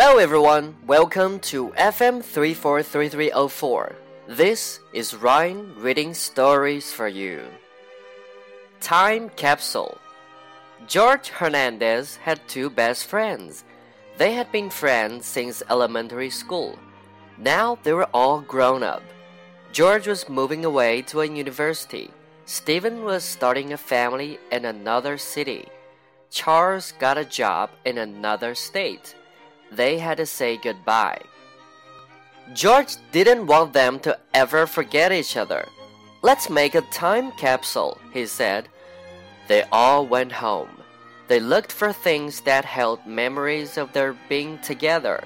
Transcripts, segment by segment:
Hello everyone, welcome to FM 343304. This is Ryan reading stories for you. Time Capsule George Hernandez had two best friends. They had been friends since elementary school. Now they were all grown up. George was moving away to a university. Steven was starting a family in another city. Charles got a job in another state. They had to say goodbye. George didn't want them to ever forget each other. Let's make a time capsule, he said. They all went home. They looked for things that held memories of their being together.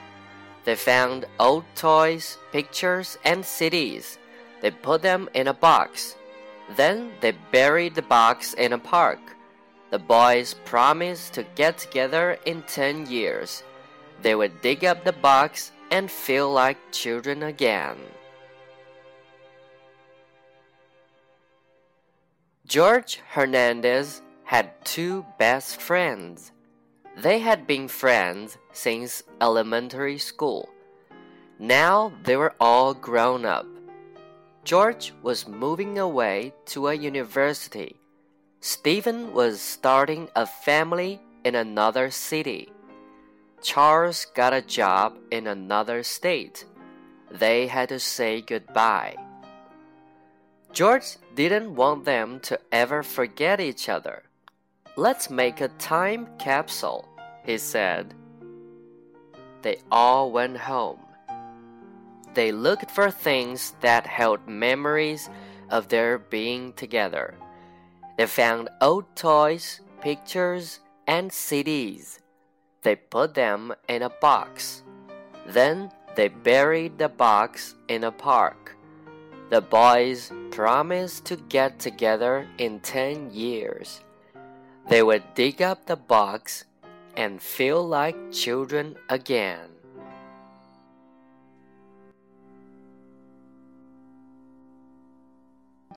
They found old toys, pictures, and CDs. They put them in a box. Then they buried the box in a park. The boys promised to get together in 10 years. They would dig up the box and feel like children again. George Hernandez had two best friends. They had been friends since elementary school. Now they were all grown up. George was moving away to a university. Steven was starting a family in another city. Charles got a job in another state. They had to say goodbye. George didn't want them to ever forget each other. Let's make a time capsule, he said. They all went home. They looked for things that held memories of their being together. They found old toys, pictures, and CDs. They put them in a box. Then they buried the box in a park. The boys promised to get together in 10 years. They would dig up the box and feel like children again.